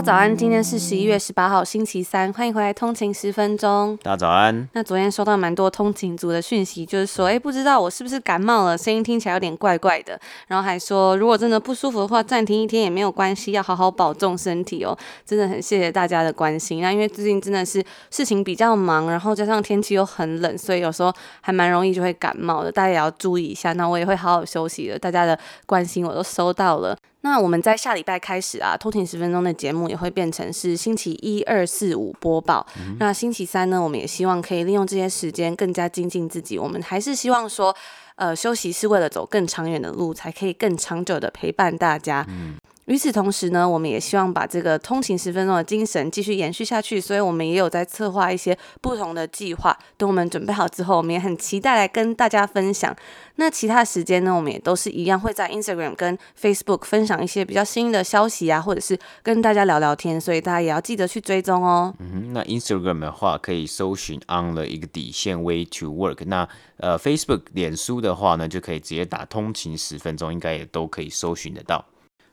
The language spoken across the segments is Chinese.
家早安，今天是十一月十八号，星期三，欢迎回来通勤十分钟。大家早安。那昨天收到蛮多通勤族的讯息，就是说，哎，不知道我是不是感冒了，声音听起来有点怪怪的。然后还说，如果真的不舒服的话，暂停一天也没有关系，要好好保重身体哦。真的很谢谢大家的关心。那因为最近真的是事情比较忙，然后加上天气又很冷，所以有时候还蛮容易就会感冒的，大家也要注意一下。那我也会好好休息的。大家的关心我都收到了。那我们在下礼拜开始啊，通勤十分钟的节目也会变成是星期一、二、四、五播报。嗯、那星期三呢，我们也希望可以利用这些时间更加精进自己。我们还是希望说，呃，休息是为了走更长远的路，才可以更长久的陪伴大家。嗯与此同时呢，我们也希望把这个通勤十分钟的精神继续延续下去，所以我们也有在策划一些不同的计划。等我们准备好之后，我们也很期待来跟大家分享。那其他时间呢，我们也都是一样会在 Instagram 跟 Facebook 分享一些比较新的消息啊，或者是跟大家聊聊天，所以大家也要记得去追踪哦。嗯，那 Instagram 的话可以搜寻 on 的一个底线 way to work。那呃 Facebook 脸书的话呢，就可以直接打通勤十分钟，应该也都可以搜寻得到。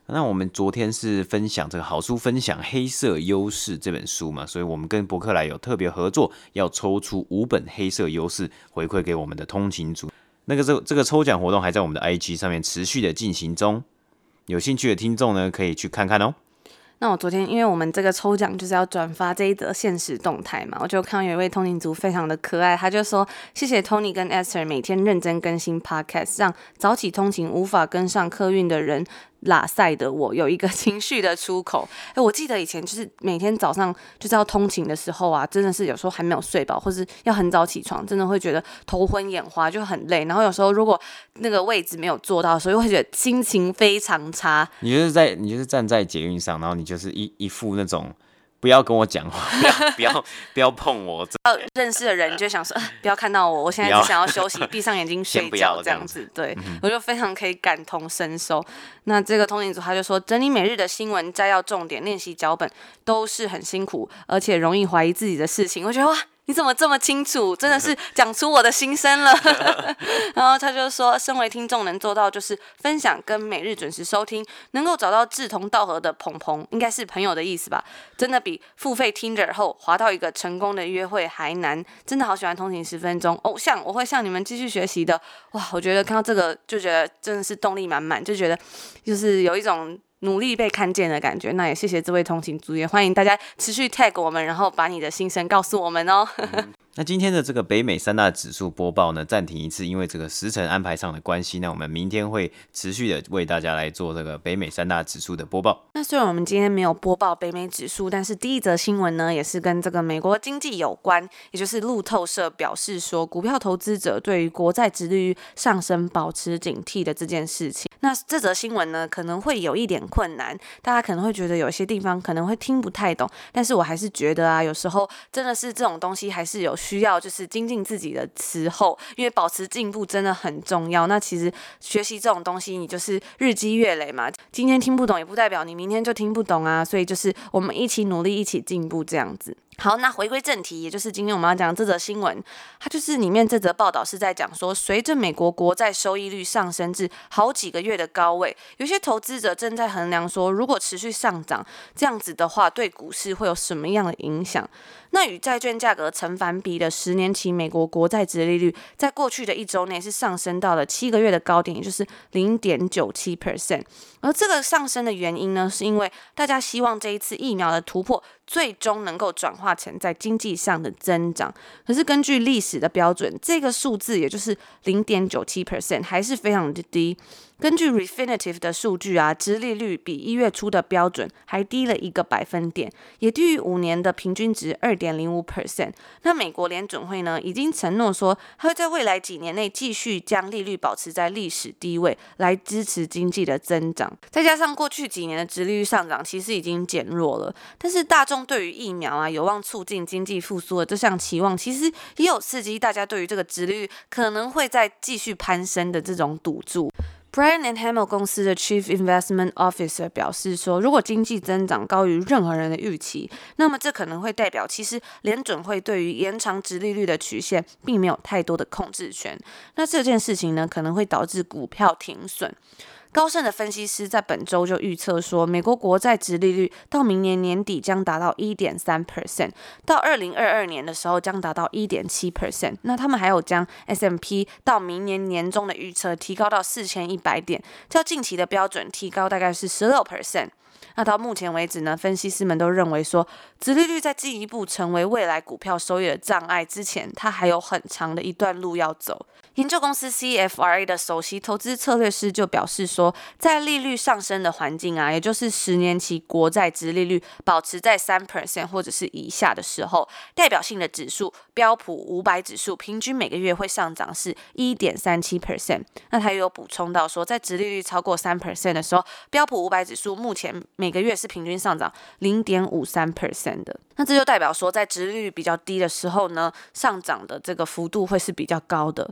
那我们昨天是分享这个好书分享《黑色优势》这本书嘛，所以我们跟博客来有特别合作，要抽出五本《黑色优势》回馈给我们的通勤族。那个这这个抽奖活动还在我们的 IG 上面持续的进行中，有兴趣的听众呢可以去看看哦。那我昨天因为我们这个抽奖就是要转发这一则现实动态嘛，我就看到有一位通勤族非常的可爱，他就说谢谢 Tony 跟 Esther 每天认真更新 Podcast，让早起通勤无法跟上客运的人。拉塞的我 有一个情绪的出口。哎，我记得以前就是每天早上就是要通勤的时候啊，真的是有时候还没有睡饱，或是要很早起床，真的会觉得头昏眼花，就很累。然后有时候如果那个位置没有坐到，所以会觉得心情非常差。你就是在你就是站在捷运上，然后你就是一一副那种。不要跟我讲话，不要不要不要碰我。要认识的人就想说，不要看到我，我现在只想要休息，闭上眼睛睡觉这样子。对，嗯、我就非常可以感同身受。那这个通勤组他就说，整理每日的新闻摘要重点，练习脚本都是很辛苦，而且容易怀疑自己的事情。我觉得哇。你怎么这么清楚？真的是 讲出我的心声了。然后他就说，身为听众能做到就是分享跟每日准时收听，能够找到志同道合的朋朋，应该是朋友的意思吧？真的比付费 Tinder 后滑到一个成功的约会还难。真的好喜欢通勤十分钟偶像，我会向你们继续学习的。哇，我觉得看到这个就觉得真的是动力满满，就觉得就是有一种。努力被看见的感觉，那也谢谢这位通勤族，也欢迎大家持续 tag 我们，然后把你的心声告诉我们哦。嗯那今天的这个北美三大指数播报呢，暂停一次，因为这个时程安排上的关系。那我们明天会持续的为大家来做这个北美三大指数的播报。那虽然我们今天没有播报北美指数，但是第一则新闻呢，也是跟这个美国经济有关，也就是路透社表示说，股票投资者对于国债殖率上升保持警惕的这件事情。那这则新闻呢，可能会有一点困难，大家可能会觉得有些地方可能会听不太懂，但是我还是觉得啊，有时候真的是这种东西还是有。需要就是精进自己的时候，因为保持进步真的很重要。那其实学习这种东西，你就是日积月累嘛。今天听不懂，也不代表你明天就听不懂啊。所以就是我们一起努力，一起进步这样子。好，那回归正题，也就是今天我们要讲这则新闻，它就是里面这则报道是在讲说，随着美国国债收益率上升至好几个月的高位，有些投资者正在衡量说，如果持续上涨，这样子的话，对股市会有什么样的影响？那与债券价格成反比的十年期美国国债殖利率，在过去的一周内是上升到了七个月的高点，也就是零点九七 percent。而这个上升的原因呢，是因为大家希望这一次疫苗的突破，最终能够转化成在经济上的增长，可是根据历史的标准，这个数字也就是零点九七 percent 还是非常的低。根据 Refinitive 的数据啊，殖利率比一月初的标准还低了一个百分点，也低于五年的平均值二点零五 percent。那美国联准会呢，已经承诺说，它会在未来几年内继续将利率保持在历史低位，来支持经济的增长。再加上过去几年的殖利率上涨，其实已经减弱了。但是大众对于疫苗啊，有望促进经济复苏的这项期望，其实也有刺激大家对于这个殖利率可能会再继续攀升的这种赌注。Brian and Hamel 公司的 Chief Investment Officer 表示说，如果经济增长高于任何人的预期，那么这可能会代表其实联准会对于延长值利率的曲线并没有太多的控制权。那这件事情呢，可能会导致股票停损。高盛的分析师在本周就预测说，美国国债殖利率到明年年底将达到一点三 percent，到二零二二年的时候将达到一点七 percent。那他们还有将 S M P 到明年年中的预测提高到四千一百点，较近期的标准提高大概是十六 percent。那到目前为止呢，分析师们都认为说，殖利率在进一步成为未来股票收益的障碍之前，它还有很长的一段路要走。研究公司 CFRA 的首席投资策略师就表示说，在利率上升的环境啊，也就是十年期国债殖利率保持在三 percent 或者是以下的时候，代表性的指数标普五百指数平均每个月会上涨是一点三七 percent。那他也有补充到说，在殖利率超过三 percent 的时候，标普五百指数目前每每个月是平均上涨零点五三 percent 的。那这就代表说，在殖利率比较低的时候呢，上涨的这个幅度会是比较高的。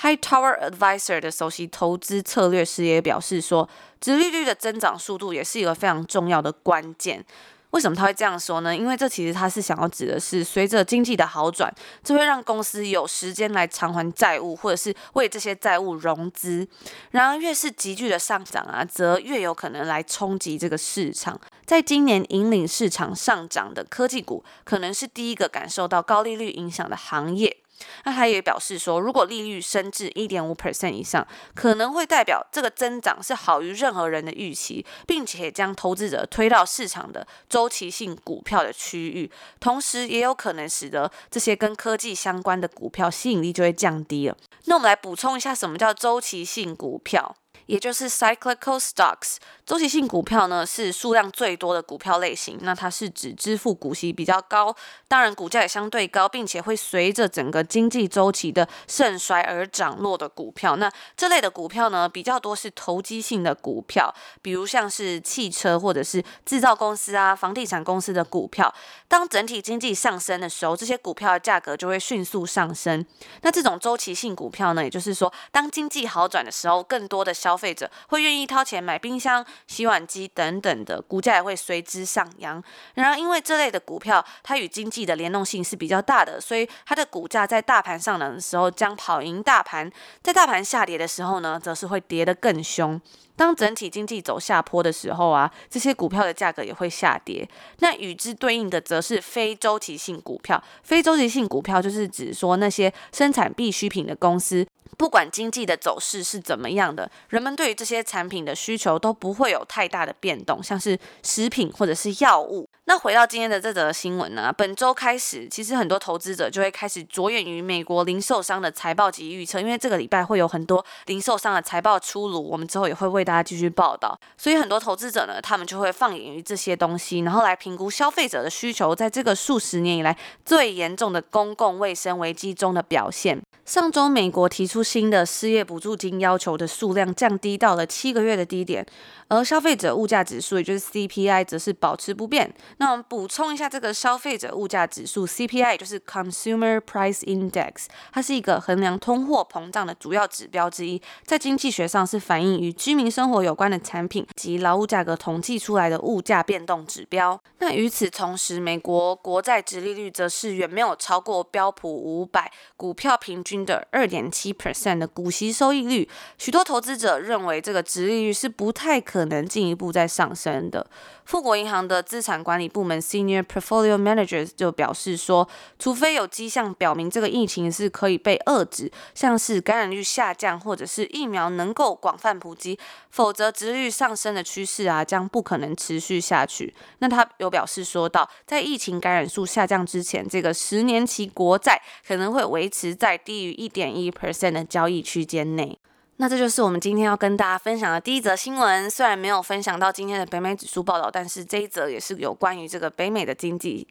Hightower Advisor 的首席投资策略师也表示说，殖利率的增长速度也是一个非常重要的关键。为什么他会这样说呢？因为这其实他是想要指的是，随着经济的好转，这会让公司有时间来偿还债务，或者是为这些债务融资。然而，越是急剧的上涨啊，则越有可能来冲击这个市场。在今年引领市场上涨的科技股，可能是第一个感受到高利率影响的行业。那他也表示说，如果利率升至一点五 percent 以上，可能会代表这个增长是好于任何人的预期，并且将投资者推到市场的周期性股票的区域，同时也有可能使得这些跟科技相关的股票吸引力就会降低了。那我们来补充一下，什么叫周期性股票？也就是 cyclical stocks，周期性股票呢，是数量最多的股票类型。那它是指支付股息比较高，当然股价也相对高，并且会随着整个经济周期的盛衰而涨落的股票。那这类的股票呢，比较多是投机性的股票，比如像是汽车或者是制造公司啊、房地产公司的股票。当整体经济上升的时候，这些股票的价格就会迅速上升。那这种周期性股票呢，也就是说，当经济好转的时候，更多的小消费者会愿意掏钱买冰箱、洗碗机等等的，股价也会随之上扬。然而，因为这类的股票它与经济的联动性是比较大的，所以它的股价在大盘上涨的时候将跑赢大盘，在大盘下跌的时候呢，则是会跌得更凶。当整体经济走下坡的时候啊，这些股票的价格也会下跌。那与之对应的则是非周期性股票。非周期性股票就是指说那些生产必需品的公司。不管经济的走势是怎么样的，人们对于这些产品的需求都不会有太大的变动，像是食品或者是药物。那回到今天的这则新闻呢，本周开始，其实很多投资者就会开始着眼于美国零售商的财报及预测，因为这个礼拜会有很多零售商的财报出炉，我们之后也会为大家继续报道。所以很多投资者呢，他们就会放眼于这些东西，然后来评估消费者的需求在这个数十年以来最严重的公共卫生危机中的表现。上周，美国提出新的失业补助金要求的数量降低到了七个月的低点，而消费者物价指数，也就是 CPI，则是保持不变。那我们补充一下，这个消费者物价指数 CPI，就是 Consumer Price Index，它是一个衡量通货膨胀的主要指标之一，在经济学上是反映与居民生活有关的产品及劳务价格统计出来的物价变动指标。那与此同时，美国国债殖利率则是远没有超过标普五百股票平均的二点七 percent 的股息收益率，许多投资者认为这个殖利率是不太可能进一步再上升的。富国银行的资产管理部门 Senior Portfolio Managers 就表示说，除非有迹象表明这个疫情是可以被遏制，像是感染率下降或者是疫苗能够广泛普及，否则殖率上升的趋势啊将不可能持续下去。那他有表示说到，在疫情感染数下降之前，这个十年期国债可能会维持在低于一点一 percent 的交易区间内。那这就是我们今天要跟大家分享的第一则新闻。虽然没有分享到今天的北美指数报道，但是这一则也是有关于这个北美的经济。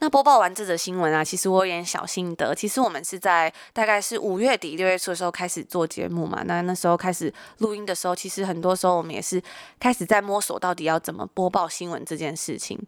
那播报完这则新闻啊，其实我有点小心得。其实我们是在大概是五月底六月初的时候开始做节目嘛。那那时候开始录音的时候，其实很多时候我们也是开始在摸索到底要怎么播报新闻这件事情。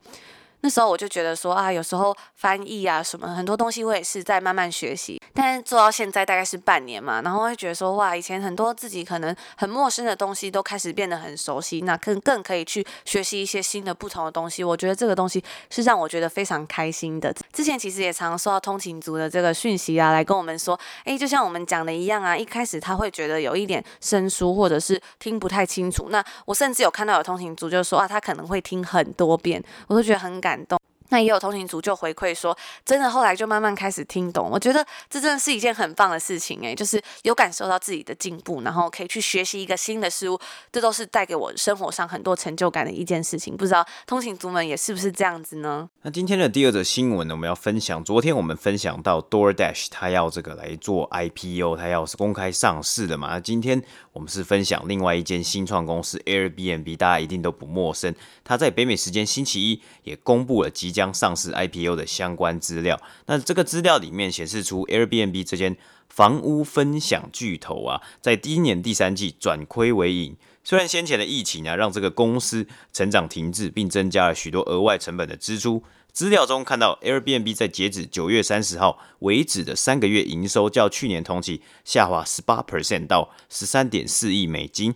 那时候我就觉得说啊，有时候翻译啊什么很多东西我也是在慢慢学习，但是做到现在大概是半年嘛，然后会觉得说哇，以前很多自己可能很陌生的东西都开始变得很熟悉，那更更可以去学习一些新的不同的东西。我觉得这个东西是让我觉得非常开心的。之前其实也常收到通勤族的这个讯息啊，来跟我们说，诶，就像我们讲的一样啊，一开始他会觉得有一点生疏或者是听不太清楚。那我甚至有看到有通勤族就说啊，他可能会听很多遍，我都觉得很感。感动，那也有通勤族就回馈说，真的后来就慢慢开始听懂。我觉得这真的是一件很棒的事情诶，就是有感受到自己的进步，然后可以去学习一个新的事物，这都是带给我生活上很多成就感的一件事情。不知道通勤族们也是不是这样子呢？那今天的第二则新闻呢，我们要分享，昨天我们分享到 DoorDash 它要这个来做 IPO，它要是公开上市的嘛。那今天我们是分享另外一间新创公司 Airbnb，大家一定都不陌生。它在北美时间星期一也公布了即将将上市 IPO 的相关资料。那这个资料里面显示出 Airbnb 这间房屋分享巨头啊，在第一年第三季转亏为盈。虽然先前的疫情啊，让这个公司成长停滞，并增加了许多额外成本的支出。资料中看到，Airbnb 在截止九月三十号为止的三个月营收，较去年同期下滑十八 percent 到十三点四亿美金。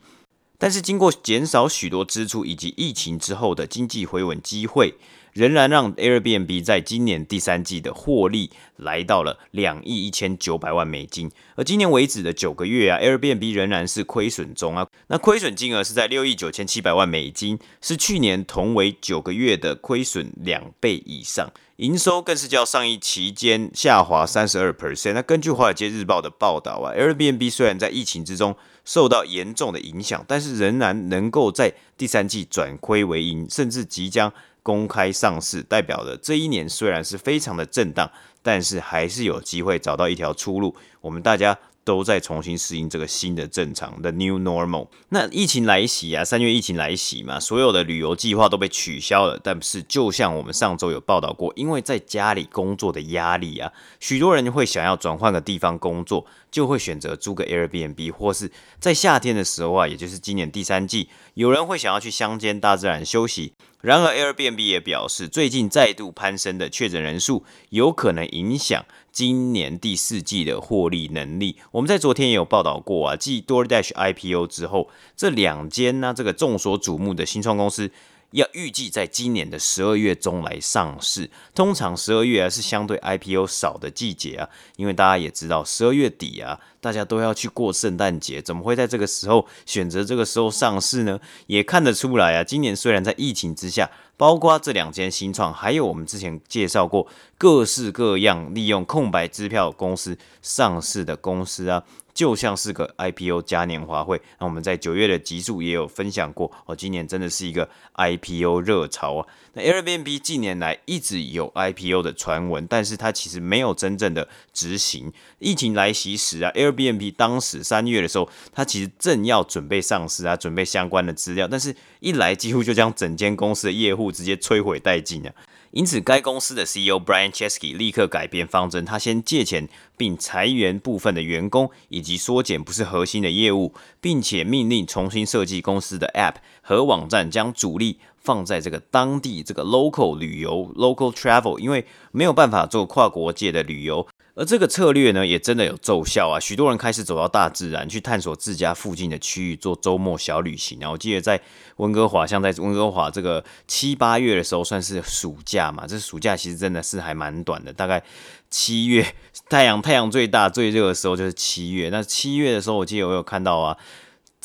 但是经过减少许多支出以及疫情之后的经济回稳机会，仍然让 Airbnb 在今年第三季的获利来到了两亿一千九百万美金。而今年为止的九个月啊，Airbnb 仍然是亏损中啊。那亏损金额是在六亿九千七百万美金，是去年同为九个月的亏损两倍以上。营收更是较上一期间下滑三十二 percent。那根据华尔街日报的报道啊，Airbnb 虽然在疫情之中受到严重的影响，但是仍然能够在第三季转亏为盈，甚至即将公开上市，代表的这一年虽然是非常的震荡，但是还是有机会找到一条出路。我们大家都在重新适应这个新的正常的 new normal。那疫情来袭啊，三月疫情来袭嘛，所有的旅游计划都被取消了。但是就像我们上周有报道过，因为在家里工作的压力啊，许多人会想要转换个地方工作，就会选择租个 Airbnb，或是在夏天的时候啊，也就是今年第三季，有人会想要去乡间大自然休息。然而，Airbnb 也表示，最近再度攀升的确诊人数有可能影响今年第四季的获利能力。我们在昨天也有报道过啊，继 DoorDash IPO 之后，这两间呢，这个众所瞩目的新创公司。要预计在今年的十二月中来上市。通常十二月啊是相对 IPO 少的季节啊，因为大家也知道十二月底啊，大家都要去过圣诞节，怎么会在这个时候选择这个时候上市呢？也看得出来啊，今年虽然在疫情之下，包括这两间新创，还有我们之前介绍过各式各样利用空白支票公司上市的公司啊。就像是个 IPO 嘉年华会，那我们在九月的集数也有分享过哦。今年真的是一个 IPO 热潮啊。那 Airbnb 近年来一直有 IPO 的传闻，但是它其实没有真正的执行。疫情来袭时啊，Airbnb 当时三月的时候，它其实正要准备上市啊，准备相关的资料，但是一来几乎就将整间公司的业务直接摧毁殆尽啊。因此，该公司的 CEO Brian Chesky 立刻改变方针，他先借钱并裁员部分的员工，以及缩减不是核心的业务，并且命令重新设计公司的 App 和网站，将主力放在这个当地这个 local 旅游 local travel，因为没有办法做跨国界的旅游。而这个策略呢，也真的有奏效啊！许多人开始走到大自然，去探索自家附近的区域，做周末小旅行啊。我记得在温哥华，像在温哥华这个七八月的时候，算是暑假嘛。这暑假其实真的是还蛮短的，大概七月 太阳太阳最大最热的时候就是七月。那七月的时候，我记得我有看到啊。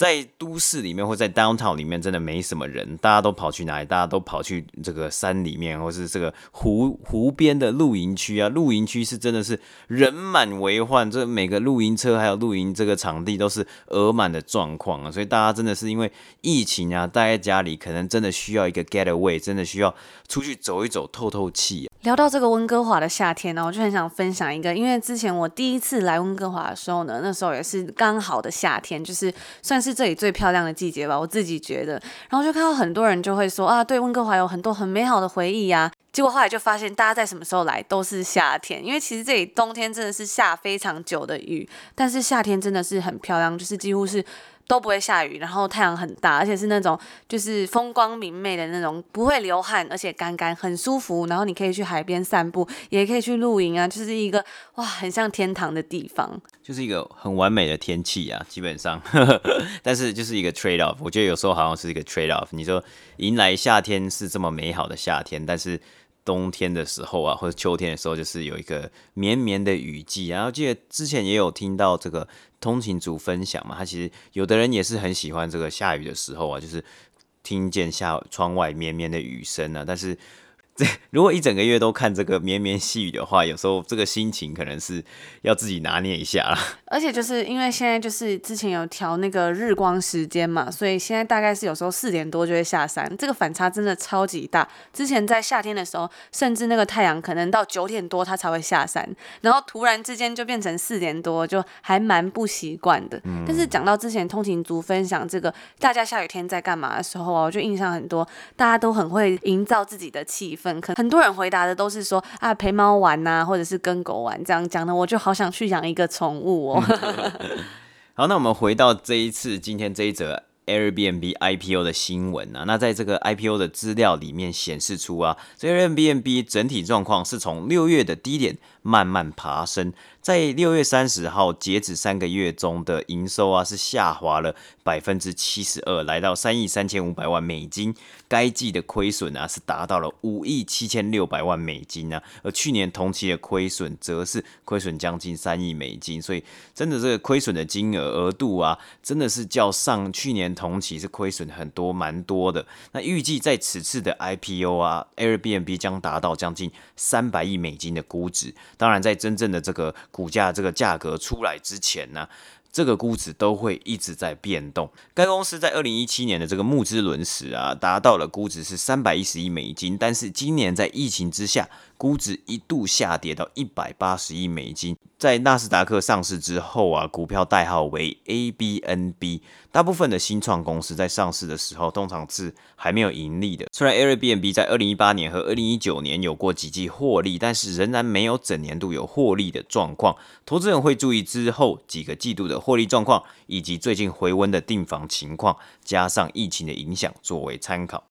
在都市里面或在 downtown 里面，真的没什么人，大家都跑去哪里？大家都跑去这个山里面，或是这个湖湖边的露营区啊。露营区是真的是人满为患，这每个露营车还有露营这个场地都是额满的状况啊。所以大家真的是因为疫情啊，待在家里，可能真的需要一个 getaway，真的需要出去走一走，透透气啊。聊到这个温哥华的夏天呢，我就很想分享一个，因为之前我第一次来温哥华的时候呢，那时候也是刚好的夏天，就是算是是这里最漂亮的季节吧，我自己觉得。然后就看到很多人就会说啊，对温哥华有很多很美好的回忆呀。结果后来就发现，大家在什么时候来都是夏天，因为其实这里冬天真的是下非常久的雨，但是夏天真的是很漂亮，就是几乎是。都不会下雨，然后太阳很大，而且是那种就是风光明媚的那种，不会流汗，而且干干很舒服。然后你可以去海边散步，也可以去露营啊，就是一个哇，很像天堂的地方，就是一个很完美的天气啊，基本上。但是就是一个 trade off，我觉得有时候好像是一个 trade off。你说迎来夏天是这么美好的夏天，但是冬天的时候啊，或者秋天的时候，就是有一个绵绵的雨季。然后记得之前也有听到这个。通勤族分享嘛，他其实有的人也是很喜欢这个下雨的时候啊，就是听见下窗外绵绵的雨声啊，但是。这 如果一整个月都看这个绵绵细雨的话，有时候这个心情可能是要自己拿捏一下啦。而且就是因为现在就是之前有调那个日光时间嘛，所以现在大概是有时候四点多就会下山，这个反差真的超级大。之前在夏天的时候，甚至那个太阳可能到九点多它才会下山，然后突然之间就变成四点多，就还蛮不习惯的。嗯。但是讲到之前通勤族分享这个大家下雨天在干嘛的时候啊，我就印象很多，大家都很会营造自己的气氛。很多人回答的都是说啊，陪猫玩呐、啊，或者是跟狗玩这样讲的，我就好想去养一个宠物哦。好，那我们回到这一次今天这一则 Airbnb IPO 的新闻啊，那在这个 IPO 的资料里面显示出啊，这 Airbnb 整体状况是从六月的低点慢慢爬升。在六月三十号截止三个月中的营收啊，是下滑了百分之七十二，来到三亿三千五百万美金。该季的亏损啊，是达到了五亿七千六百万美金啊，而去年同期的亏损则是亏损将近三亿美金。所以，真的这个亏损的金额额度啊，真的是较上去年同期是亏损很多，蛮多的。那预计在此次的 IPO 啊，Airbnb 将达到将近三百亿美金的估值。当然，在真正的这个股价这个价格出来之前呢，这个估值都会一直在变动。该公司在二零一七年的这个募资轮时啊，达到了估值是三百一十亿美金，但是今年在疫情之下，估值一度下跌到一百八十亿美金。在纳斯达克上市之后啊，股票代号为 ABNB。大部分的新创公司在上市的时候，通常是还没有盈利的。虽然 Airbnb 在二零一八年和二零一九年有过几季获利，但是仍然没有整年度有获利的状况。投资人会注意之后几个季度的获利状况，以及最近回温的订房情况，加上疫情的影响作为参考。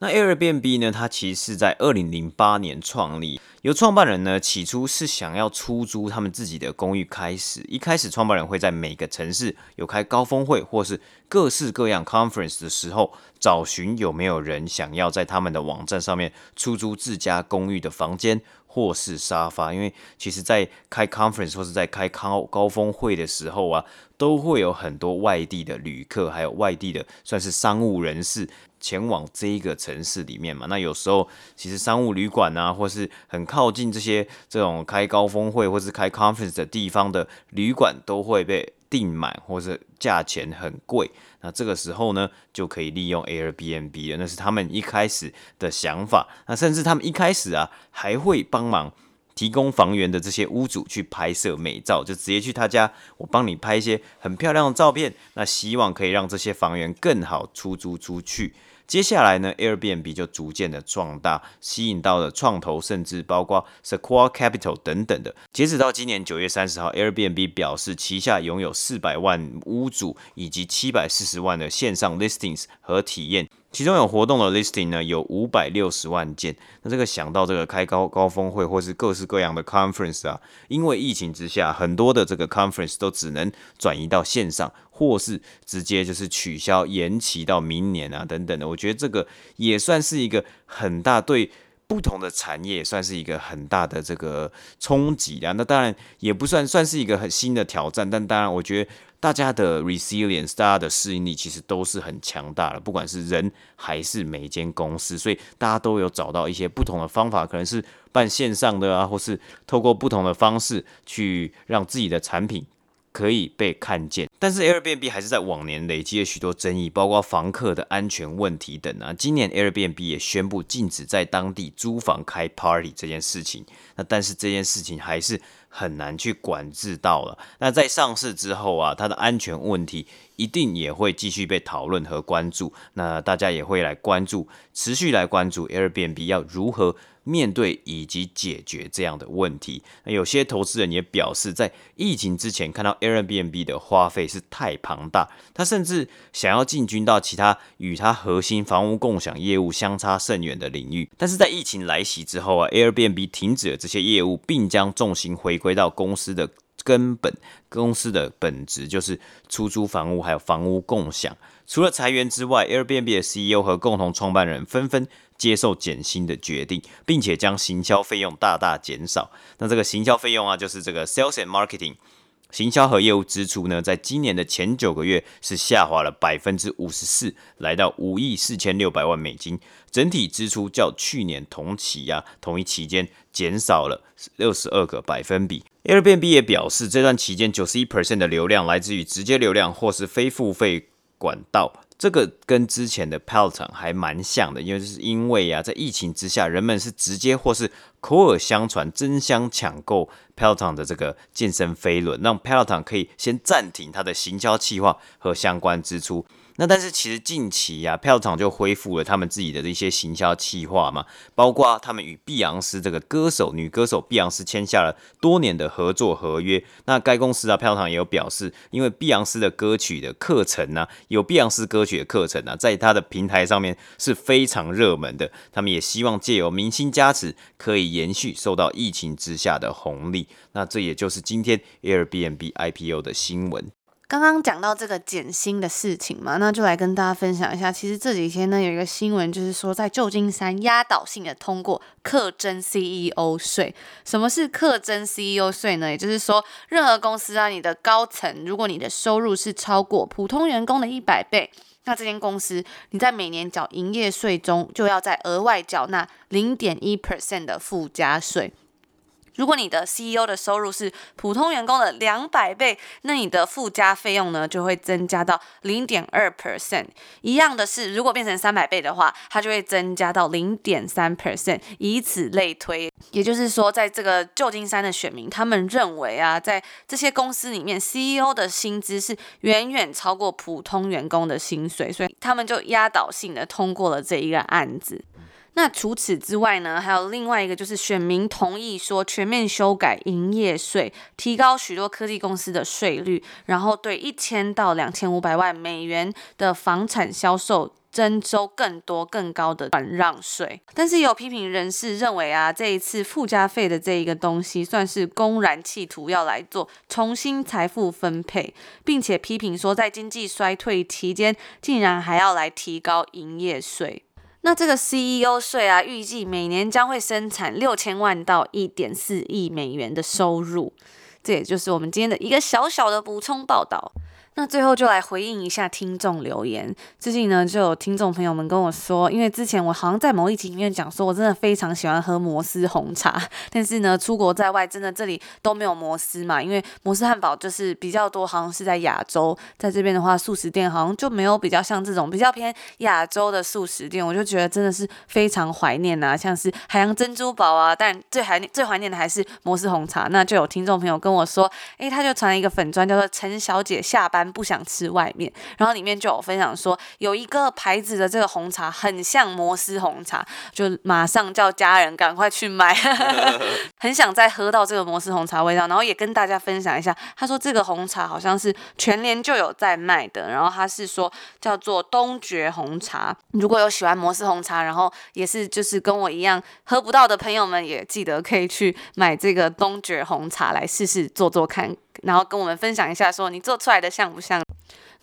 那 Airbnb 呢？它其实是在二零零八年创立，由创办人呢起初是想要出租他们自己的公寓开始。一开始，创办人会在每个城市有开高峰会或是各式各样 conference 的时候，找寻有没有人想要在他们的网站上面出租自家公寓的房间或是沙发。因为其实，在开 conference 或是在开高高峰会的时候啊，都会有很多外地的旅客，还有外地的算是商务人士。前往这一个城市里面嘛，那有时候其实商务旅馆啊，或是很靠近这些这种开高峰会或是开 conference 的地方的旅馆都会被订满，或是价钱很贵。那这个时候呢，就可以利用 Airbnb 了。那是他们一开始的想法。那甚至他们一开始啊，还会帮忙提供房源的这些屋主去拍摄美照，就直接去他家，我帮你拍一些很漂亮的照片。那希望可以让这些房源更好出租出去。接下来呢，Airbnb 就逐渐的壮大，吸引到了创投，甚至包括 Sequoia Capital 等等的。截止到今年九月三十号，Airbnb 表示旗下拥有四百万屋主以及七百四十万的线上 listings 和体验。其中有活动的 listing 呢，有五百六十万件。那这个想到这个开高高峰会或是各式各样的 conference 啊，因为疫情之下，很多的这个 conference 都只能转移到线上，或是直接就是取消、延期到明年啊等等的。我觉得这个也算是一个很大对不同的产业，算是一个很大的这个冲击啊。那当然也不算算是一个很新的挑战，但当然我觉得大家的 resilience，大家的适应力其实都是很强大的，不管是人还是每一间公司，所以大家都有找到一些不同的方法，可能是办线上的啊，或是透过不同的方式去让自己的产品。可以被看见，但是 Airbnb 还是在往年累积了许多争议，包括房客的安全问题等啊。今年 Airbnb 也宣布禁止在当地租房开 party 这件事情，那但是这件事情还是很难去管制到了。那在上市之后啊，它的安全问题一定也会继续被讨论和关注。那大家也会来关注，持续来关注 Airbnb 要如何。面对以及解决这样的问题，那有些投资人也表示，在疫情之前看到 Airbnb 的花费是太庞大，他甚至想要进军到其他与他核心房屋共享业务相差甚远的领域。但是在疫情来袭之后啊，Airbnb 停止了这些业务，并将重心回归到公司的根本，公司的本质就是出租房屋还有房屋共享。除了裁员之外，Airbnb 的 CEO 和共同创办人纷纷接受减薪的决定，并且将行销费用大大减少。那这个行销费用啊，就是这个 sales and marketing，行销和业务支出呢，在今年的前九个月是下滑了百分之五十四，来到五亿四千六百万美金。整体支出较去年同期呀、同一期间减少了六十二个百分比。Airbnb 也表示，这段期间九十一 percent 的流量来自于直接流量或是非付费管道。这个跟之前的 Peloton 还蛮像的，因为是因为呀、啊，在疫情之下，人们是直接或是口耳相传争相抢购 Peloton 的这个健身飞轮，让 Peloton 可以先暂停它的行销计划和相关支出。那但是其实近期呀、啊，票场就恢复了他们自己的一些行销计划嘛，包括他们与碧昂斯这个歌手女歌手碧昂斯签下了多年的合作合约。那该公司啊，票场也有表示，因为碧昂斯的歌曲的课程呢、啊，有碧昂斯歌曲的课程啊，在它的平台上面是非常热门的。他们也希望借由明星加持，可以延续受到疫情之下的红利。那这也就是今天 Airbnb IPO 的新闻。刚刚讲到这个减薪的事情嘛，那就来跟大家分享一下。其实这几天呢，有一个新闻，就是说在旧金山压倒性的通过课征 CEO 税。什么是课征 CEO 税呢？也就是说，任何公司啊，你的高层，如果你的收入是超过普通员工的一百倍，那这间公司你在每年缴营业税中，就要再额外缴纳零点一 percent 的附加税。如果你的 CEO 的收入是普通员工的两百倍，那你的附加费用呢，就会增加到零点二 percent。一样的是，如果变成三百倍的话，它就会增加到零点三 percent，以此类推。也就是说，在这个旧金山的选民，他们认为啊，在这些公司里面，CEO 的薪资是远远超过普通员工的薪水，所以他们就压倒性的通过了这一个案子。那除此之外呢，还有另外一个，就是选民同意说全面修改营业税，提高许多科技公司的税率，然后对一千到两千五百万美元的房产销售征收更多更高的转让税。但是有批评人士认为啊，这一次附加费的这一个东西，算是公然企图要来做重新财富分配，并且批评说，在经济衰退期间，竟然还要来提高营业税。那这个 CEO 税啊，预计每年将会生产六千万到一点四亿美元的收入，这也就是我们今天的一个小小的补充报道。那最后就来回应一下听众留言。最近呢，就有听众朋友们跟我说，因为之前我好像在某一集里面讲说，我真的非常喜欢喝摩斯红茶，但是呢，出国在外，真的这里都没有摩斯嘛。因为摩斯汉堡就是比较多，好像是在亚洲，在这边的话，速食店好像就没有比较像这种比较偏亚洲的速食店。我就觉得真的是非常怀念呐，像是海洋珍珠堡啊，但最怀念最怀念的还是摩斯红茶。那就有听众朋友跟我说，诶，他就传了一个粉砖，叫做陈小姐下班。不想吃外面，然后里面就有分享说，有一个牌子的这个红茶很像摩斯红茶，就马上叫家人赶快去买，很想再喝到这个摩斯红茶味道。然后也跟大家分享一下，他说这个红茶好像是全联就有在卖的，然后他是说叫做东爵红茶。如果有喜欢摩斯红茶，然后也是就是跟我一样喝不到的朋友们，也记得可以去买这个东爵红茶来试试做做看。然后跟我们分享一下，说你做出来的像不像？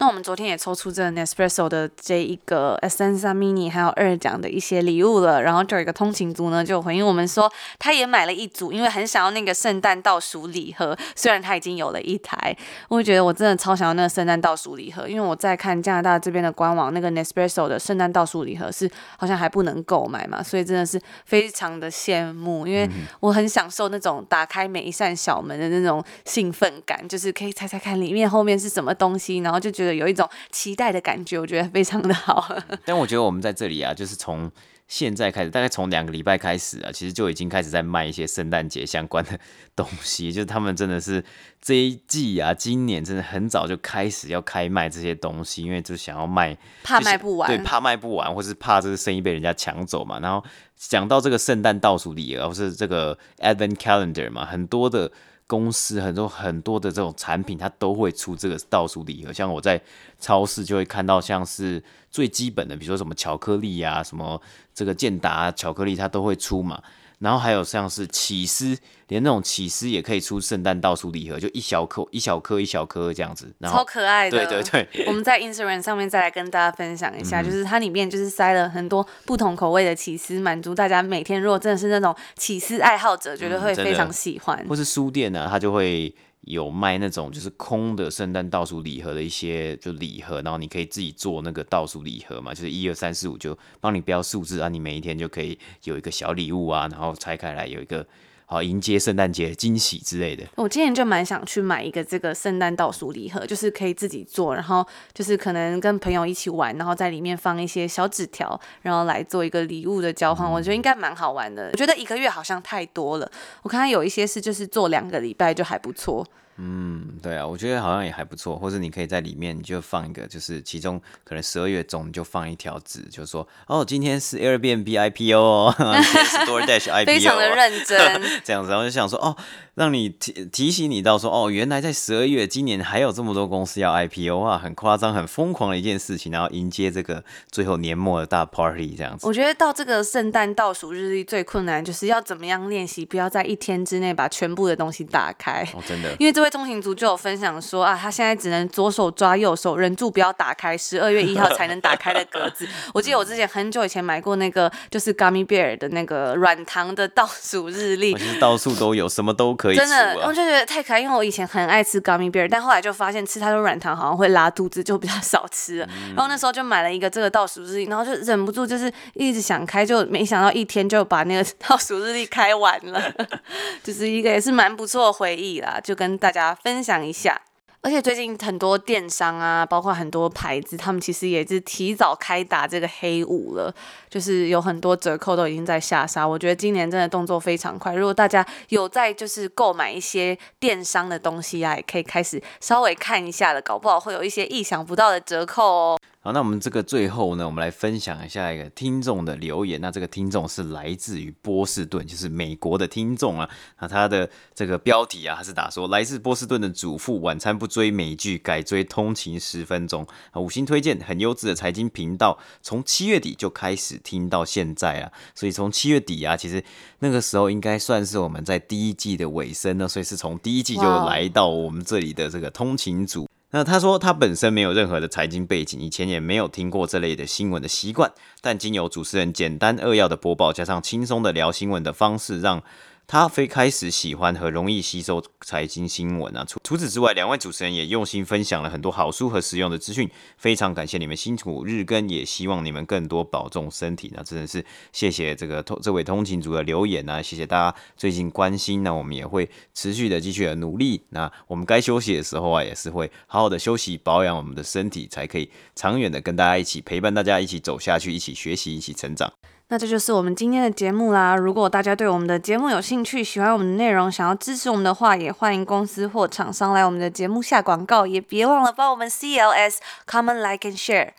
那我们昨天也抽出这个 Nespresso 的这一个 Essenza Mini 还有二奖的一些礼物了。然后就有一个通勤族呢，就回应我们说，他也买了一组，因为很想要那个圣诞倒数礼盒。虽然他已经有了一台，我会觉得我真的超想要那个圣诞倒数礼盒，因为我在看加拿大这边的官网，那个 Nespresso 的圣诞倒数礼盒是好像还不能购买嘛，所以真的是非常的羡慕，因为我很享受那种打开每一扇小门的那种兴奋感，就是可以猜猜看里面后面是什么东西，然后就觉得。有一种期待的感觉，我觉得非常的好。但我觉得我们在这里啊，就是从现在开始，大概从两个礼拜开始啊，其实就已经开始在卖一些圣诞节相关的 东西。就是他们真的是这一季啊，今年真的很早就开始要开卖这些东西，因为就想要卖，怕卖不完，对，怕卖不完，或是怕这个生意被人家抢走嘛。然后讲到这个圣诞倒数礼盒，或是这个 Advent Calendar 嘛，很多的。公司很多很多的这种产品，它都会出这个倒数礼盒。像我在超市就会看到，像是最基本的，比如说什么巧克力呀、啊，什么这个健达巧克力，它都会出嘛。然后还有像是起司，连那种起司也可以出圣诞倒数礼盒，就一小颗一小颗一小颗这样子，然后超可爱的。对对对，我们在 Instagram 上面再来跟大家分享一下，嗯、就是它里面就是塞了很多不同口味的起司，满足大家每天如果真的是那种起司爱好者，绝对会非常喜欢。嗯、或是书店呢、啊，它就会。有卖那种就是空的圣诞倒数礼盒的一些就礼盒，然后你可以自己做那个倒数礼盒嘛，就是一二三四五就帮你标数字啊，你每一天就可以有一个小礼物啊，然后拆开来有一个好迎接圣诞节惊喜之类的。我今年就蛮想去买一个这个圣诞倒数礼盒，就是可以自己做，然后就是可能跟朋友一起玩，然后在里面放一些小纸条，然后来做一个礼物的交换，我觉得应该蛮好玩的。我觉得一个月好像太多了，我看有一些是就是做两个礼拜就还不错。嗯，对啊，我觉得好像也还不错，或者你可以在里面就放一个，就是其中可能十二月中就放一条纸，就说哦，今天是 Airbnb IPO 哦，今天是 DoorDash IPO，非常的认真，这样子，然后就想说哦。让你提提醒你到说哦，原来在十二月今年还有这么多公司要 IPO 啊，很夸张、很疯狂的一件事情，然后迎接这个最后年末的大 party 这样子。我觉得到这个圣诞倒数日历最困难就是要怎么样练习，不要在一天之内把全部的东西打开。哦，真的。因为这位通行族就有分享说啊，他现在只能左手抓右手，忍住不要打开十二月一号才能打开的格子。我记得我之前很久以前买过那个就是 Gummy Bear 的那个软糖的倒数日历，其实到处都有，什么都可以。真的，我就觉得太可爱，因为我以前很爱吃 gummy bear，但后来就发现吃太多软糖好像会拉肚子，就比较少吃了。嗯、然后那时候就买了一个这个倒数日历，然后就忍不住就是一直想开，就没想到一天就把那个 倒数日历开完了，就是一个也是蛮不错的回忆啦，就跟大大家分享一下。而且最近很多电商啊，包括很多牌子，他们其实也是提早开打这个黑五了，就是有很多折扣都已经在下杀。我觉得今年真的动作非常快，如果大家有在就是购买一些电商的东西啊，也可以开始稍微看一下了，搞不好会有一些意想不到的折扣哦。好，那我们这个最后呢，我们来分享一下一个听众的留言。那这个听众是来自于波士顿，就是美国的听众啊。那他的这个标题啊，他是打说来自波士顿的主妇，晚餐不追美剧，改追通勤十分钟啊。五星推荐，很优质的财经频道，从七月底就开始听到现在啊。所以从七月底啊，其实那个时候应该算是我们在第一季的尾声呢。所以是从第一季就来到我们这里的这个通勤组。那他说他本身没有任何的财经背景，以前也没有听过这类的新闻的习惯，但经由主持人简单扼要的播报，加上轻松的聊新闻的方式，让。他非开始喜欢和容易吸收财经新闻啊。除除此之外，两位主持人也用心分享了很多好书和实用的资讯，非常感谢你们辛苦日更，也希望你们更多保重身体。那真的是谢谢这个通这位通勤族的留言啊，谢谢大家最近关心。那我们也会持续的继续的努力。那我们该休息的时候啊，也是会好好的休息，保养我们的身体，才可以长远的跟大家一起陪伴大家一起走下去，一起学习，一起成长。那这就是我们今天的节目啦。如果大家对我们的节目有兴趣，喜欢我们的内容，想要支持我们的话，也欢迎公司或厂商来我们的节目下广告。也别忘了帮我们 CLS comment like and share，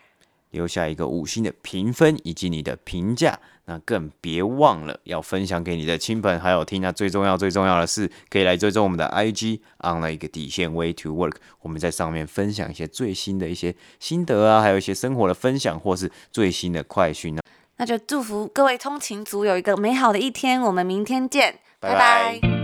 留下一个五星的评分以及你的评价。那更别忘了要分享给你的亲朋好友听。那最重要最重要的是，可以来追踪我们的 IG on 了一个底线 way to work。我们在上面分享一些最新的一些心得啊，还有一些生活的分享，或是最新的快讯呢。那就祝福各位通勤族有一个美好的一天，我们明天见，拜拜。拜拜。